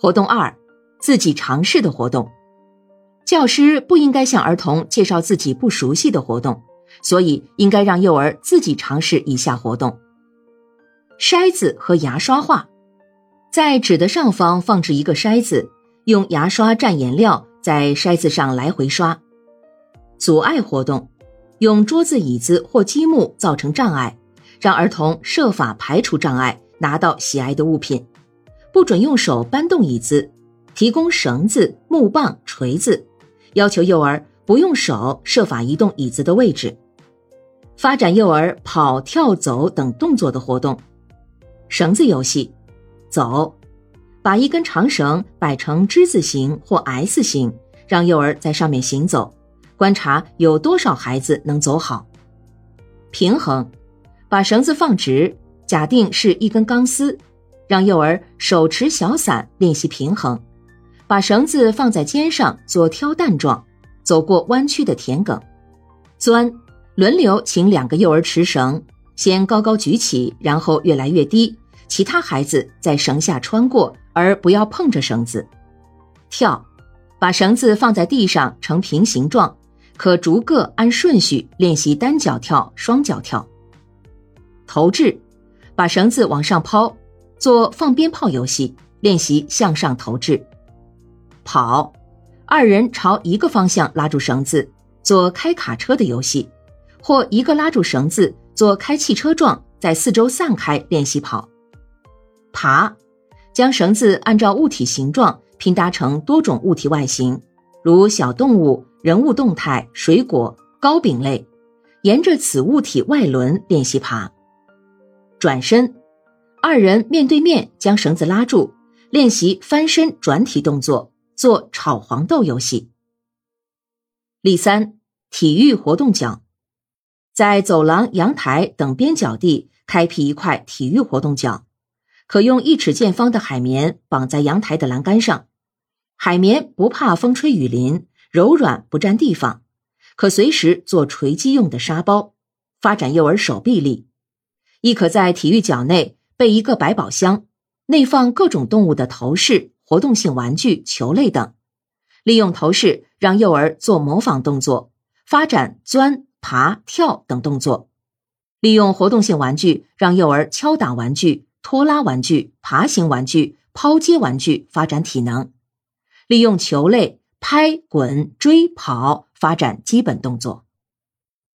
活动二，自己尝试的活动。教师不应该向儿童介绍自己不熟悉的活动，所以应该让幼儿自己尝试以下活动：筛子和牙刷画，在纸的上方放置一个筛子，用牙刷蘸颜料在筛子上来回刷。阻碍活动，用桌子、椅子或积木造成障碍，让儿童设法排除障碍，拿到喜爱的物品。不准用手搬动椅子，提供绳子、木棒、锤子。要求幼儿不用手设法移动椅子的位置，发展幼儿跑、跳、走等动作的活动。绳子游戏，走，把一根长绳摆成之字形或 S 形，让幼儿在上面行走，观察有多少孩子能走好。平衡，把绳子放直，假定是一根钢丝，让幼儿手持小伞练习平衡。把绳子放在肩上做挑担状，走过弯曲的田埂，钻，轮流请两个幼儿持绳，先高高举起，然后越来越低，其他孩子在绳下穿过，而不要碰着绳子。跳，把绳子放在地上呈平行状，可逐个按顺序练习单脚跳、双脚跳。投掷，把绳子往上抛，做放鞭炮游戏，练习向上投掷。跑，二人朝一个方向拉住绳子，做开卡车的游戏；或一个拉住绳子做开汽车状，在四周散开练习跑。爬，将绳子按照物体形状拼搭成多种物体外形，如小动物、人物动态、水果、糕饼类，沿着此物体外轮练习爬。转身，二人面对面将绳子拉住，练习翻身转体动作。做炒黄豆游戏。例三：体育活动角，在走廊、阳台等边角地开辟一块体育活动角，可用一尺见方的海绵绑在阳台的栏杆上。海绵不怕风吹雨淋，柔软不占地方，可随时做锤击用的沙包，发展幼儿手臂力。亦可在体育角内备一个百宝箱，内放各种动物的头饰。活动性玩具、球类等，利用头饰让幼儿做模仿动作，发展钻、爬、跳等动作；利用活动性玩具让幼儿敲打玩具、拖拉玩具、爬行玩具、抛接玩具，发展体能；利用球类拍、滚、追、跑，发展基本动作。